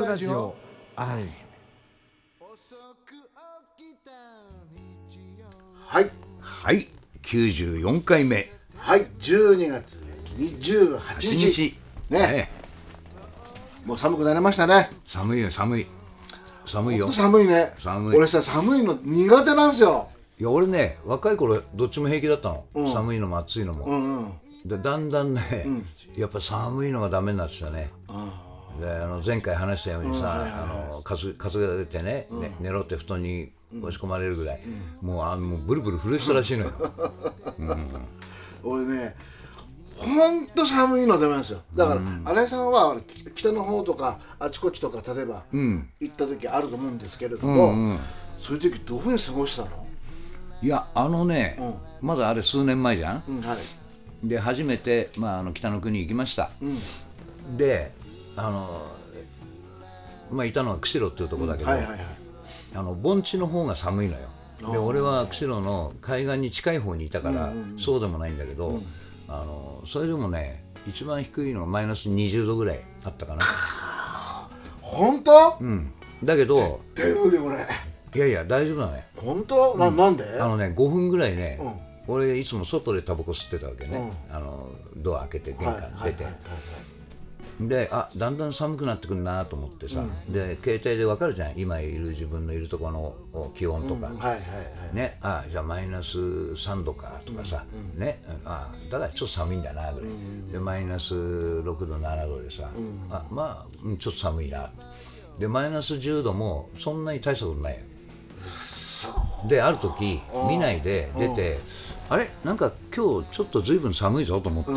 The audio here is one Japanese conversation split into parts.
ブラジオ。愛はい。はい。94回目。はい。12月28 8日。日。ね。もう寒くなりましたね。寒いよ寒い。寒いよ。寒いね。寒い。俺さ寒いの苦手なんですよ。いや俺ね若い頃どっちも平気だったの、寒いのも暑いのも、うんうん。でだんだんね、やっぱ寒いのがダメになってきたねであの前回話したようにさ、あの風風が出てね,、ね寝ろって布団に押し込まれるぐらい、もうあのもうブルブル震えてたらしいのよ。俺ねほんと寒いのダメなんですよ。だから、新井さんはき北の方とかあちこちとか例えば、行った時あると思うんですけれども、そういう時どういうふうに過ごしたの、いやあのね、まだあれ数年前じゃん、うん、はい。で初めて、まあ、あの北の国行きました、であのまあいたのは釧路っていうところだけど、はいはいはい。あの盆地の方が寒いのよ。で俺は釧路の海岸に近い方にいたから、そうでもないんだけど、あのそれでもね一番低いのがマイナス20度ぐらいあったかな、本当、うん、だけど手無理俺。いやいや大丈夫だね。本当、ななんで？あのね5分ぐらいね、俺いつも外でタバコ吸ってたわけね、あのドア開けて玄関出て、であだんだん寒くなってくるなと思ってさ、で携帯で分かるじゃん。今いる自分のいるところのお気温とか、はいはいはい。ね、あじゃあマイナス3度かとかさ、ね、あだからちょっと寒いんだなぐらい、でマイナス6度7度でさ、あまあうんちょっと寒いな。でマイナス10度もそんなに大したことないよ。である時見ないで出て、あれ？なんか今日ちょっとずいぶん寒いぞと思って、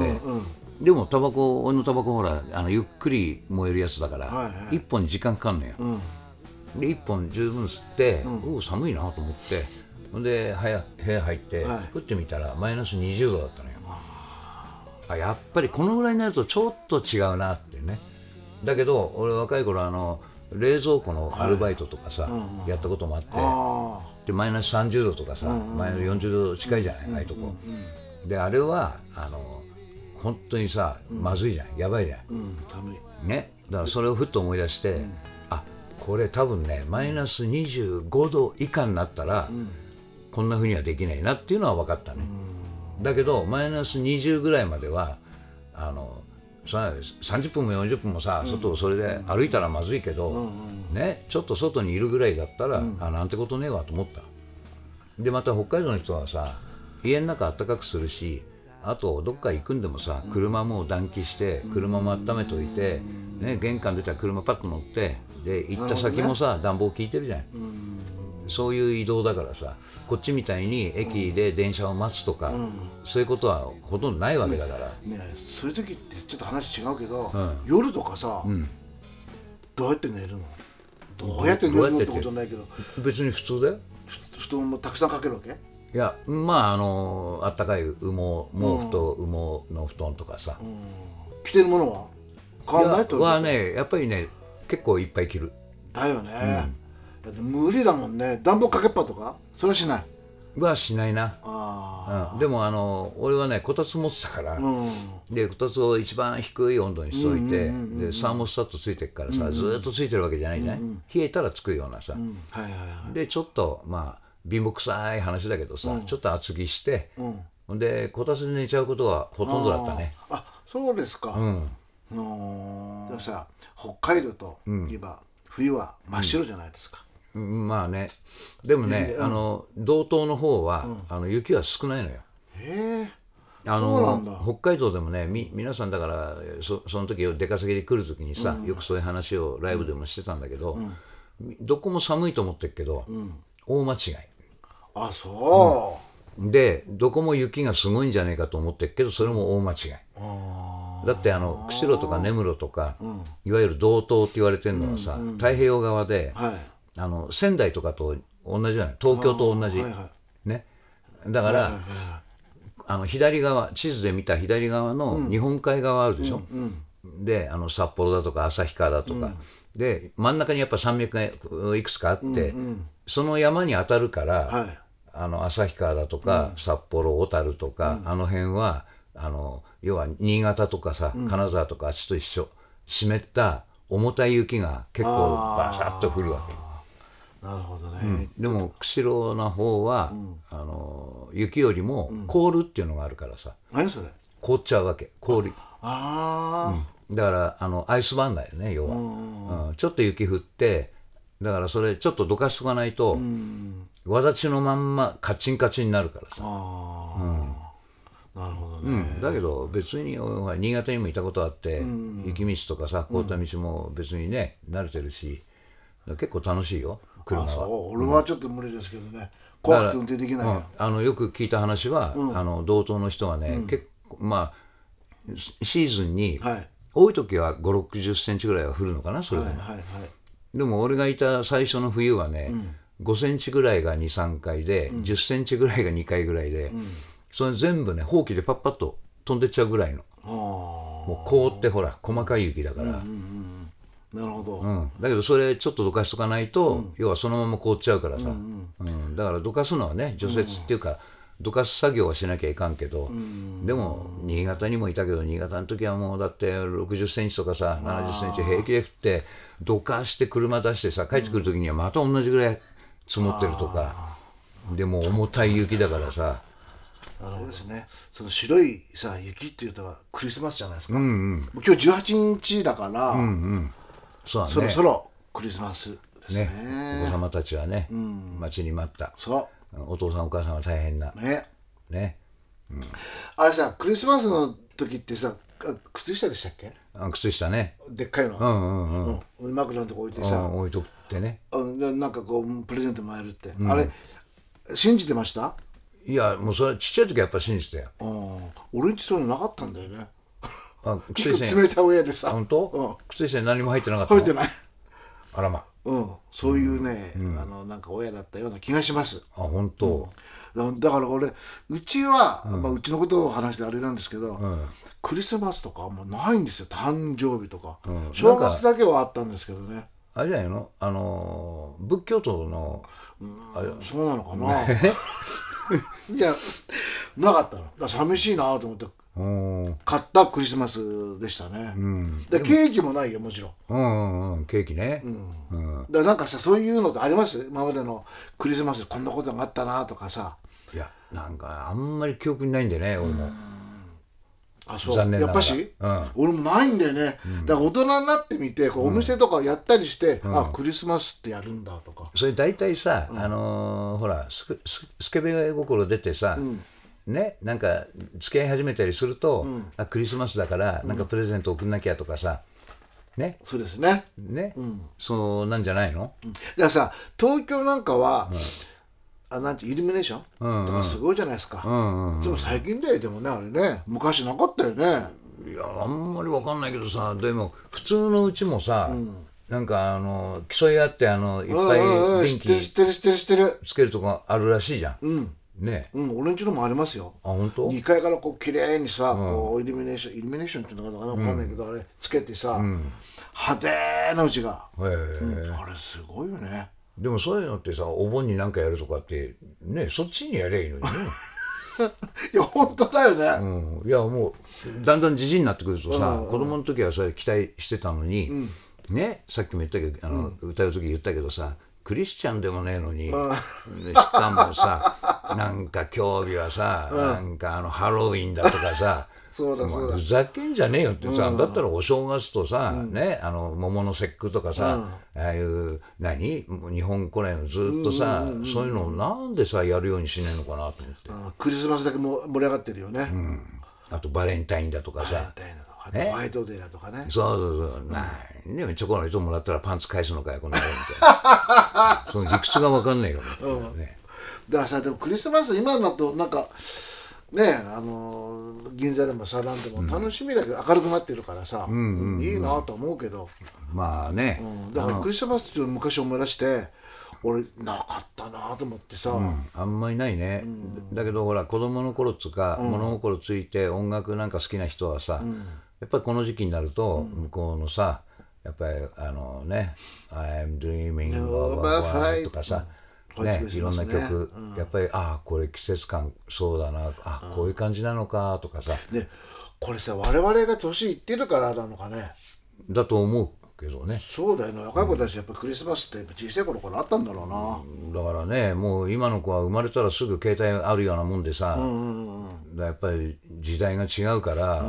でもタバコ俺のタバコほらあのゆっくり燃えるやつだから、はいは1本に時間かかんのよ、で1本十分吸って、おお寒いなと思ってほんで部屋部屋入って、はい。振ってみたらマイナス20度だったのよ。あやっぱりこのぐらいになるとちょっと違うなってね。だけど俺若い頃あの冷蔵庫のアルバイトとかさ、やったこともあってあでマイナス30度とかさ、マイナス40度近いじゃない、ああいうとこ、であれはあの本当にさまずいじゃんやばいじゃん、ね、だからそれをふっと思い出して、あこれ多分ねマイナス25度以下になったら、こんなふうにはできないなっていうのは分かったね、だけどマイナス20ぐらいまではあのさ30分も40分もさ外をそれで歩いたらまずいけど、ね、ちょっと外にいるぐらいだったら、あなんてことねえわと思った。でまた北海道の人はさ家の中暖かくするしあとどっか行くんでもさ車もう暖気して車も温めといて、ね、玄関出たら車パッと乗ってで行った先もさ、暖房効いてるじゃん、そういう移動だからさこっちみたいに駅で電車を待つとか、そういうことはほとんどないわけだから、ねそういう時ってちょっと話違うけど、夜とかさ、どうやって寝るの？どうやって寝るのって。ことないけど。別に普通だよ。ふ布団もたくさんかけるわけ？いやまああのあったかい羽毛毛布と羽毛の布団とかさ、着てるものは？変わらない？と？はねやっぱりね結構いっぱい着る。だよね、だって無理だもんね。暖房かけっぱとか？それはしない？はしないな、あうん、でもあの俺はねこたつ持ってたから、あうん。でこたつを一番低い温度にしといて、でサーモスタットついてるからさ、ずーっとついてるわけじゃないじゃない、冷えたらつくようなさ、はいはいはい。でちょっとまあ貧乏くさい話だけどさ、ちょっと厚着して、ほんでこたつで寝ちゃうことはほとんどだったね。あそうですか、うん。でもさ北海道といえば、冬は真っ白じゃないですか、うん。まあね。でもね、あの道東の方は、あの雪は少ないのよ。へえあの北海道でもねみ皆さんだからそその時出稼ぎで来る時にさ、よくそういう話をライブでもしてたんだけど、どこも寒いと思ってるけど、大間違いあそう、でどこも雪がすごいんじゃないかと思ってるけどそれも大間違い。だってあの釧路とか根室とか、いわゆる道東って言われてるのはさ、太平洋側で、はい。あの仙台とかと同じじゃない？東京と同じ、はいはね。だから、あの左側地図で見た左側の日本海側あるでしょ、であの札幌だとか旭川だとか、で真ん中にやっぱ山脈がいくつかあって、その山に当たるから、はいあの旭川だとか、札幌小樽とか、あの辺はあの要は新潟とかさ、金沢とかあっちと一緒湿った重たい雪が結構バシャッと降るわけ。なるほどね、でも釧路の方は、あの雪よりも凍るっていうのがあるからさ、何それ？凍っちゃうわけ。氷ああ、だからあのアイスバーンだよね要は、うんちょっと雪降ってだからそれちょっとどかしとかないと、わだちのまんまカチンカチンになるからさ、ああ、なるほどね、うん。だけど別に新潟にもいたことあって、雪道とかさ凍った道も別にね慣れてるし結構楽しいよ車あそは。う。俺はちょっと無理ですけどね。怖くて運転できないよ、あのよく聞いた話は、あの道東の人はね、結構まあシーズンに、はい。多い時は5 6 0センチぐらいは降るのかなそれでも、はいはいでも俺がいた最初の冬はね、5センチぐらいが23回で、10センチぐらいが2回ぐらいで、それ全部ねほうきでパッパッと飛んでっちゃうぐらいの。あもう凍ってほら細かい雪だから、あなるほど、うん、だけどそれちょっとどかしとかないと、要はそのまま凍っちゃうからさ、うんだからどかすのはね除雪っていうか、どかす作業はしなきゃいかんけど、でも新潟にもいたけど新潟の時はもうだって6 0センチとかさ7 0センチ平気で降ってどかして車出してさ帰ってくる時にはまた同じぐらい積もってるとか、でも重たい雪だからさ。なるほどですね。その白いさ雪っていうとクリスマスじゃないですか、もう今日18日だから、そうだね。そろそろクリスマスですね。ね。お子様たちはね、待ちに待った。そお父さんお母さんは大変な。うね。ねあれさクリスマスの時ってさあ靴下でしたっけ？あ靴下ね。でっかいの、うんうんうん。うん。枕のとこ置いてうさ、ん置いとってね。うんでなんかこうプレゼントもらえるって、あれ信じてました？いやもうそれちっちゃい時はやっぱ信じてたよ。うん。俺んちそういうのなかったんだよね。あ 靴下冷たい親でさ。本当、うん。靴下に何も入ってなかったの？入ってない。あらま。うん。そういうね、あのなんか親だったような気がします。あ本当、だだから俺うちは、まあ、うちのことを話してあれなんですけど、クリスマスとかもうないんですよ誕生日とか、正月だけはあったんですけどね。あれじゃないの？あのー仏教徒の、そうなのかな？いやなかったの。だ寂しいなと思ってうん。買ったクリスマスでしたね、でケーキもないよもちろん。うんうんうん。ケーキね、うん。だからなんかさそういうのってあります？今までのクリスマスでこんなことがあったなとかさいやなんかあんまり記憶にないんでね俺も、あそう。残念ながら。やっぱし、うん。俺もないんだよね、だから大人になってみてこうお店とかやったりして、あクリスマスってやるんだとか。それ大体さ、あのーほらスケススケベ心出てさ、ねなんか付き合い始めたりすると、あクリスマスだからなんかプレゼント送んなきゃとかさね。そうですね。ね、そうなんじゃないの、だからさ東京なんかは、あなんてイルミネーション、とかすごいじゃないですか、でも最近だよでもねあれね。昔なかったよね。いやあんまりわかんないけどさでも普通のうちもさ、なんかあの競い合ってあのいっぱい電ってる知気ってる知ってる知ってる。つけるとこあるらしいじゃん、ね。うん俺んちのもありますよ。あ本当？2階からこう綺麗にさ、こうイルミネーションイルミネーションっていうのかな？分かんないけど、あれつけてさ、派手なうちが、うん。あれすごいよねでもそういうのってさお盆に何かやるとかってねそっちにやりゃいいのにね。いや本当だよね、うん、いやもうだんだんじじいになってくるとさ、子供の時はそれ期待してたのに、ねさっきも言ったけどあの、歌う時言ったけどさクリスチャンでもねえのに、でしかもさなんか今日日はさ、なんかあのハロウィンだとかさそうだそうだ。ふざけんじゃねえよってさ、だったらお正月とさ、ねあの桃の節句とかさ、ああいう何？日本古来のずっとさ、そういうのをなんでさやるようにしねえのかなと思って。うんクリスマスだけも盛り上がってるよね、あとバレンタインだとかさ、みたいなのあとホワイトデーだとかね。そうそうそう、なんでチョコの糸もらったらパンツ返すのかよ、この野郎みたいな。その理屈が分かんないよ、みたいなね。だからさでもクリスマス今だとなんかねあのー銀座でもさなんでも楽しみだけど明るくなってるからさ、いいなと思うけど、まあね、うん。だからクリスマスっていうのを昔思い出して俺なかったなと思ってさ、あんまりないね。だけどほら、子供の頃っつうか、物心ついて音楽なんか好きな人はさ、やっぱりこの時期になると、向こうのさ、やっぱりあのね、I'm dreaming of a white とかさ、ね、いろんな曲、やっぱりああこれ季節感そうだなあこういう感じなのかとかさ。でこれさ我々が年いってるからなのかね。だと思うけどね。そうだよね若い子たちやっぱクリスマスって小さい頃からあったんだろうな、だからねもう今の子は生まれたらすぐ携帯あるようなもんでさ、だからやっぱり時代が違うから,、だか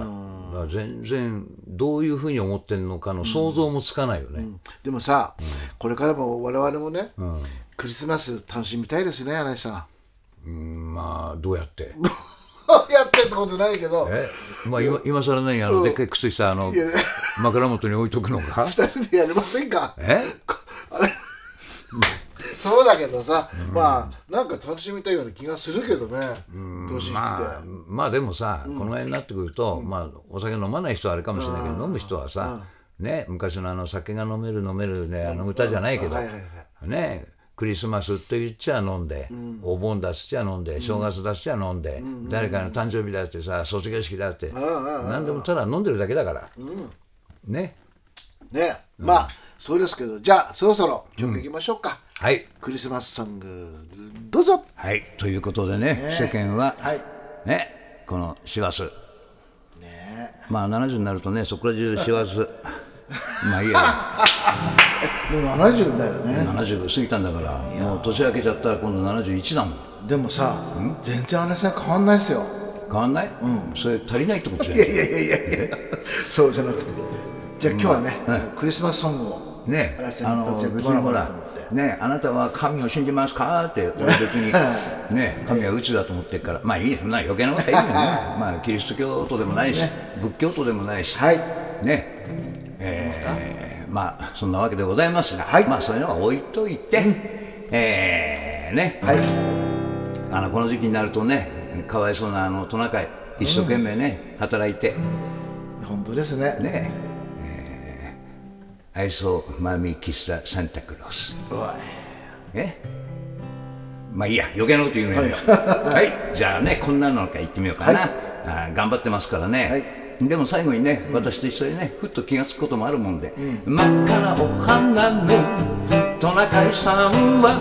ら全然どういうふうに思ってんのかの想像もつかないよね、でもさ、これからも我々もね、クリスマス楽しみたいですね新井さん。まあどうやって？やってってことないけど。え？まあ今今更何あのでっかい靴下あのや。枕元に置いとくのか？二人でやりませんか？え？あれ？そうだけどさ、まあなんか楽しみたいような気がするけどね年って、まあ、まあでもさ、この辺になってくると、まあ、お酒飲まない人はあれかもしれないけど、飲む人はさ、ね、昔のあの酒が飲める飲めるねあの歌じゃないけど、ねクリスマスって言っちゃ飲んで、お盆だっつっちゃ飲んで正月だっつっちゃ飲んで、誰かの誕生日だってさ卒業式だって、何でもただ飲んでるだけだから、ね。ね。まあそうですけどじゃあそろそろ曲いきましょうか、はい。クリスマスソングどうぞ。はい。ということでね世間は、はい。ねこの師走。まあ70になるとねそこら中師走。まあいいやもう70だよね。70過ぎたんだからもう年明けちゃったら今度71だもん。でもさ全然新井さん変わんないですよ。変わんない、それ足りないってことじゃいやいやいやいやいや。そうじゃなくて。じゃあ今日はね、クリスマスソングをねあの別にほらねあなたは神を信じますか？って俺 別にね神は宇宙だと思ってるから。まあいいやそんな余計なことはいいよ。ね まあキリスト教徒でもないし仏教徒でもないし。はい。ねえーまあそんなわけでございますが、はい。まあそういうのは置いといて、えーね。はい。あのこの時期になるとねかわいそうなあのトナカイ一生懸命ね、働いて。本当ですね。ね。えー愛想マミ喫茶サンタクロース。おい。え？まあいいや余計なこと言うのやめよう。はい、じゃあねこんなのから言ってみようかな、あー頑張ってますからね、でも最後にね私と一緒にねふっと気がつくこともあるもんで、真っ赤なお花のトナカイさんは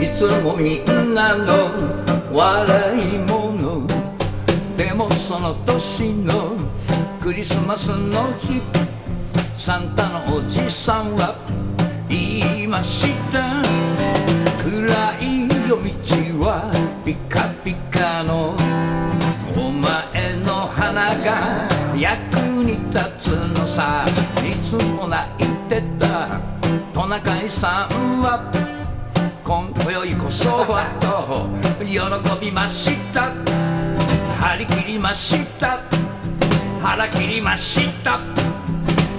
いつもみんなの笑い物でもその年のクリスマスの日サンタのおじさんは言いました。暗い夜道はピカピカの。お前花が役に立つのさ。いつも泣いてたトナカイさんは。今宵こそはと喜びました。張り切りました。腹切りました。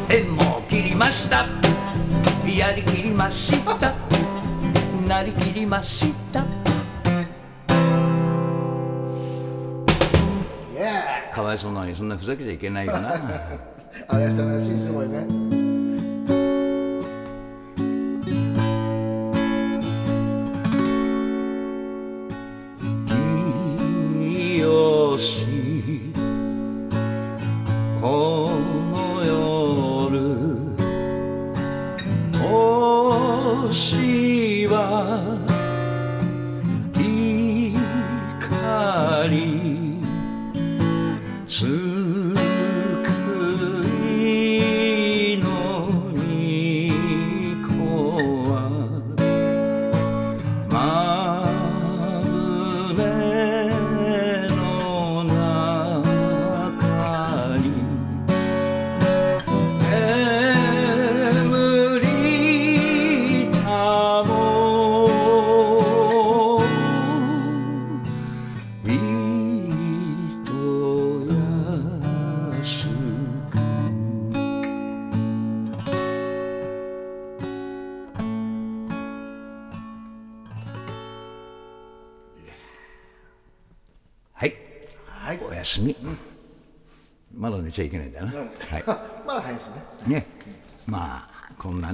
縁も切りました。やりきりました。なりきりました。かわいそうなのにそんなふざけちゃいけないよな。ー新井さんらしいすごいね。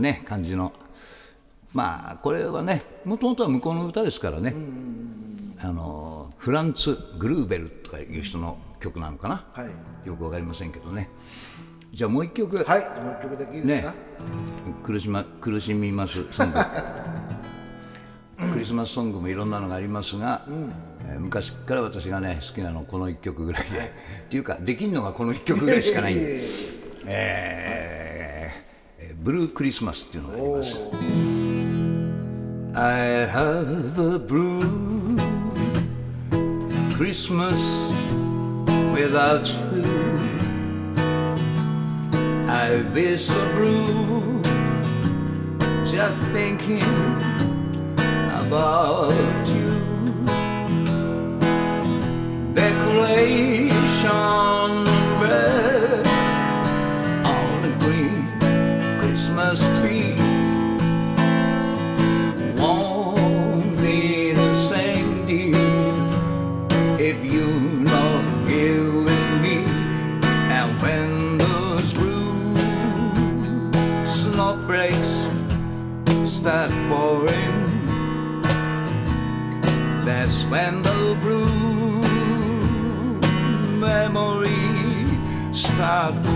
ね感じの。まあこれはねもともとは向こうの歌ですからね、あのフランツ・グルーベルとかいう人の曲なのかな、はい。よくわかりませんけどね。じゃあもう一曲、はいもう一曲だけいいですね。か、苦しま苦しみますソング。クリスマスソングもいろんなのがありますが、えー昔から私がね好きなのこの1曲ぐらいで。っていうかできんのがこの1曲ぐらいしかない。んで、えー ブルークリスマスっていうのがあります I have a blue Christmas without you I'll be so blue just thinking about you Decoration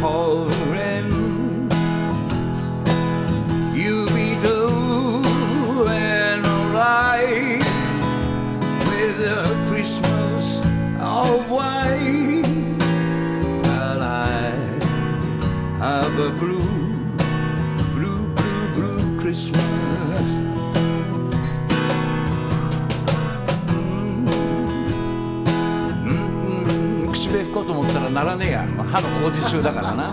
Calling. You be doing alright with a Christmas of white. But I have a blue, blue, blue, blue Christmas. らねえや歯の工事中だからな。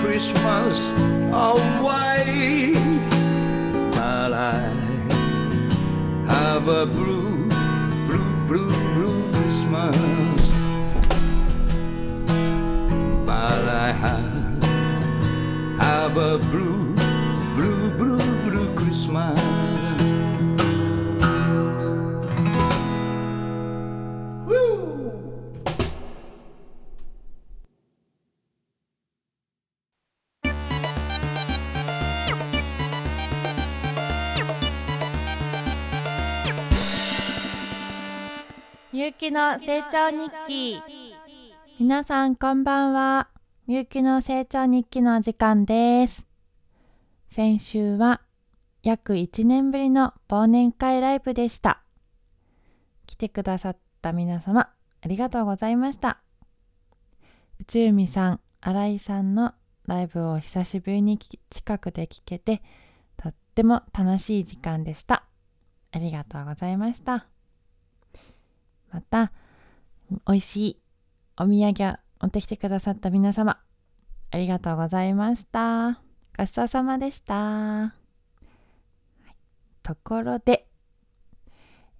Christmas of white, but I have a ゆきの成長日記。皆さんこんばんは。みゆきの成長日記のお時間です。先週は約1年ぶりの忘年会ライブでした。来てくださった皆様ありがとうございました。内海さん新井さんのライブを久しぶりに近くで聞けてとっても楽しい時間でした。ありがとうございました。また美味しいお土産を持ってきてくださった皆様ありがとうございました。ごちそうさまでした、はいところで、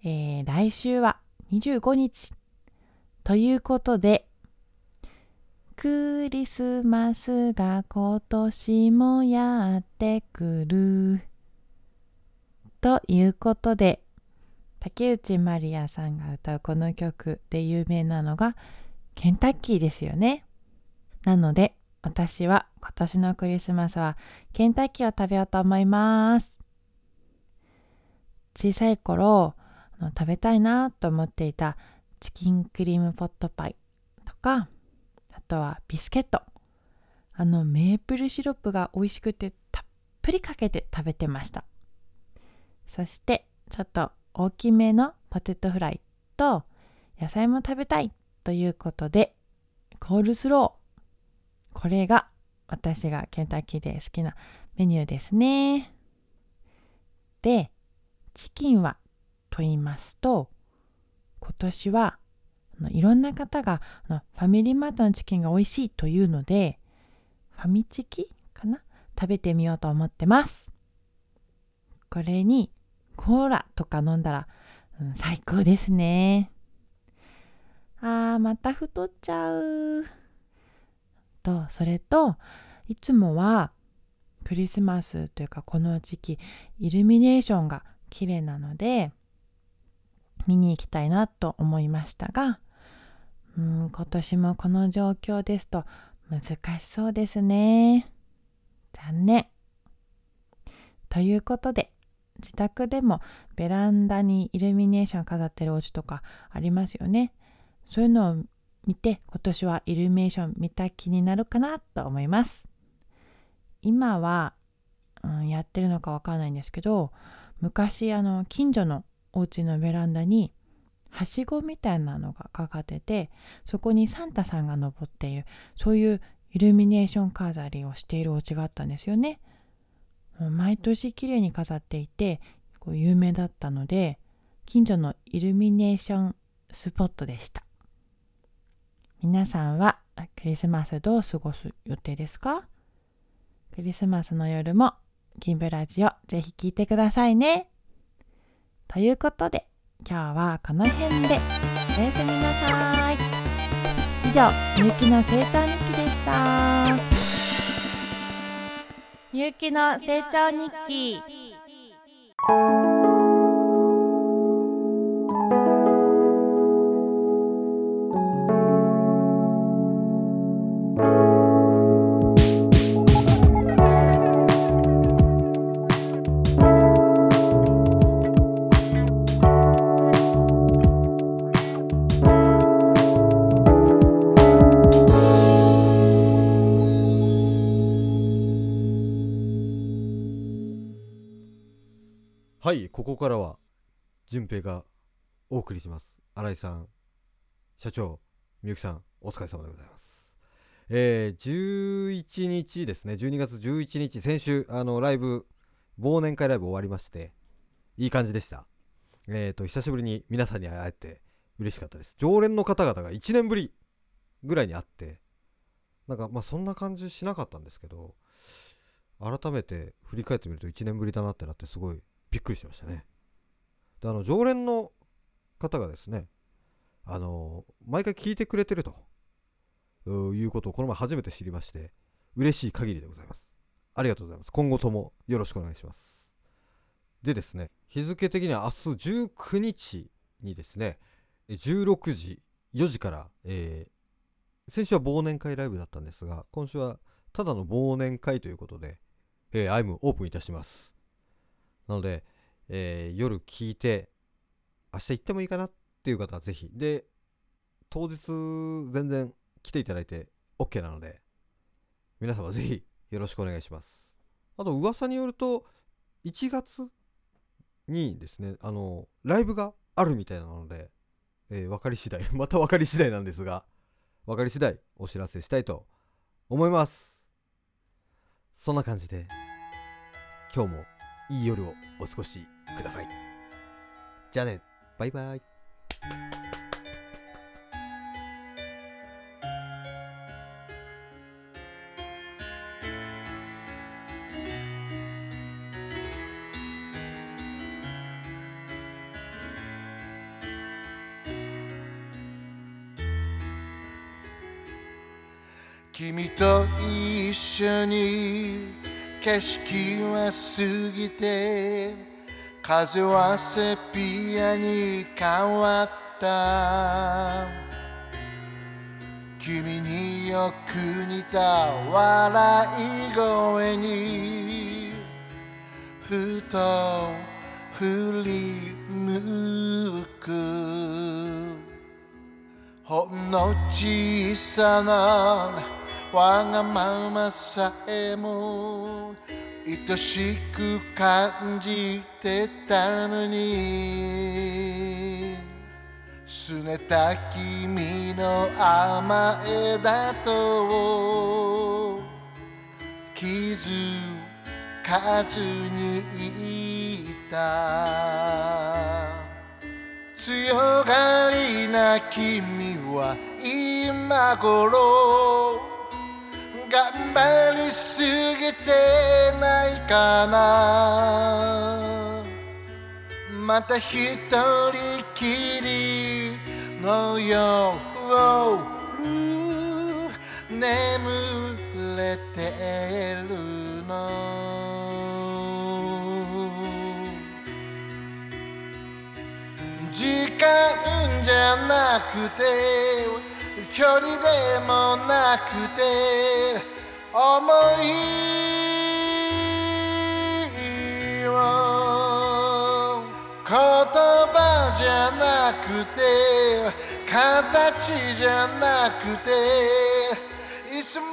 えー来週は25日。ということでクリスマスが今年もやってくる。ということで竹内まりやさんが歌うこの曲で有名なのがケンタッキーですよね。なので私は今年のクリスマスはケンタッキーを食べようと思います。小さい頃あの食べたいなと思っていたチキンクリームポットパイとかあとはビスケットあのメープルシロップが美味しくてたっぷりかけて食べてました。そしてちょっと大きめのポテトフライと野菜も食べたいということでコールスロー。これが私がケンタッキーで好きなメニューですね。でチキンはと言いますと今年はあのいろんな方があのファミリーマートのチキンが美味しいというのでファミチキかな？食べてみようと思ってます。これにコーラとか飲んだら、うん最高ですね。あー、また太っちゃう。と、それと、いつもはクリスマスというかこの時期、イルミネーションが綺麗なので、見に行きたいなと思いましたが、うん、今年もこの状況ですと難しそうですね。残念。ということで、自宅でもベランダにイルミネーション飾ってるお家とかありますよね。そういうのを見て今年はイルミネーション見た気になるかなと思います。今は、うん、やってるのかわかんないんですけど昔あの近所のお家のベランダにはしごみたいなのがかかっててそこにサンタさんが登っているそういうイルミネーション飾りをしているお家があったんですよね。毎年綺麗に飾っていてこう有名だったので近所のイルミネーションスポットでした。皆さんはクリスマスどう過ごす予定ですか？クリスマスの夜もキンブラジオぜひ聞いてくださいね。ということで今日はこの辺でおやすみなさい。以上みゆきの成長日記でした。みゆきの成長日記。はいここからは順平がお送りします。新井さん社長みゆきさんお疲れ様でございます。えー、11日ですね。12月11日先週あのライブ忘年会ライブ終わりましていい感じでした。えっ、ー、と久しぶりに皆さんに会えて嬉しかったです。常連の方々が1年ぶりぐらいに会ってなんかまあそんな感じしなかったんですけど改めて振り返ってみると1年ぶりだなってなってすごいびっくりしましたね。で、あの、常連の方がですね、あの、毎回聞いてくれてるということをこの前初めて知りまして、嬉しい限りでございます。ありがとうございます。今後ともよろしくお願いします。でですね、日付的には明日19日にですね、16時、4時から、えー、先週は忘年会ライブだったんですが、今週はただの忘年会ということで、えー、アイムオープンいたします。なので、えー、夜聞いて、明日行ってもいいかなっていう方はぜひ。で、当日全然来ていただいて OK なので、皆様ぜひよろしくお願いします。あと噂によると、1月にですね、あの、ライブがあるみたいなので、えー、分かり次第、また分かり次第なんですが、分かり次第お知らせしたいと思います。そんな感じで、今日もいい夜をお過ごしください。じゃあね、バイバイ。君と一緒に景色は過ぎて風はセピアに変わった。君によく似た笑い声にふと振り向く。ほんの小さなわがままさえも愛しく感じてたのに。すねた君の甘えだと気づかずにいた。強がりな君は今頃頑張りすぎてないかな。また一人きりの夜眠れてるの。時間じゃなくて距離でもなくて思いを言葉じゃなくて形じゃなくていつも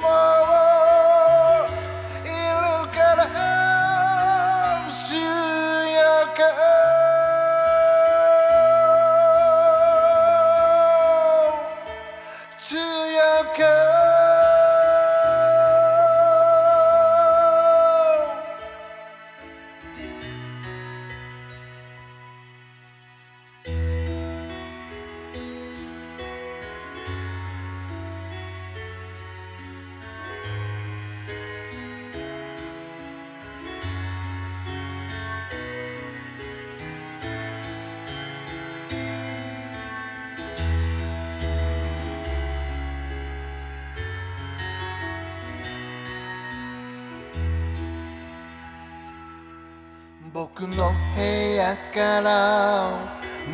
から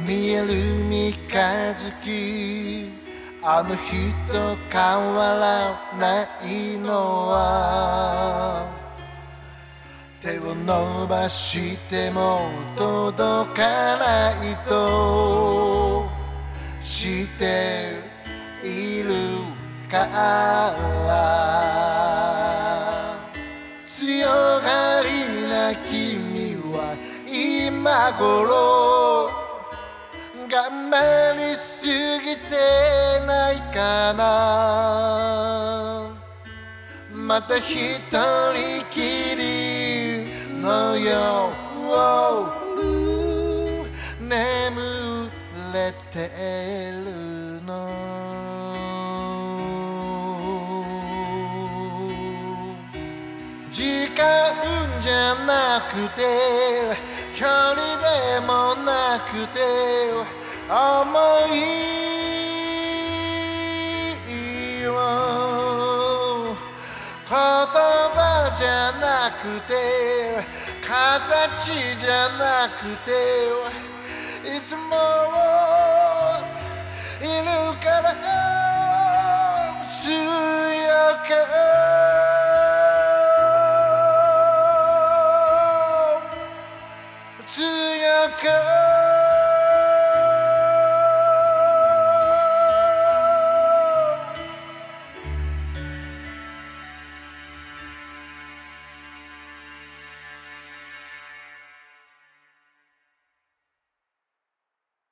見える三日月。あの人変わらないのは。手を伸ばしても届かないと。しているから。強がり今頃我慢りすぎてないかな。また一人きりの夜眠れてる。時間じゃなくて距離でもなくて思いを言葉じゃなくて形じゃなくていつもいるから強く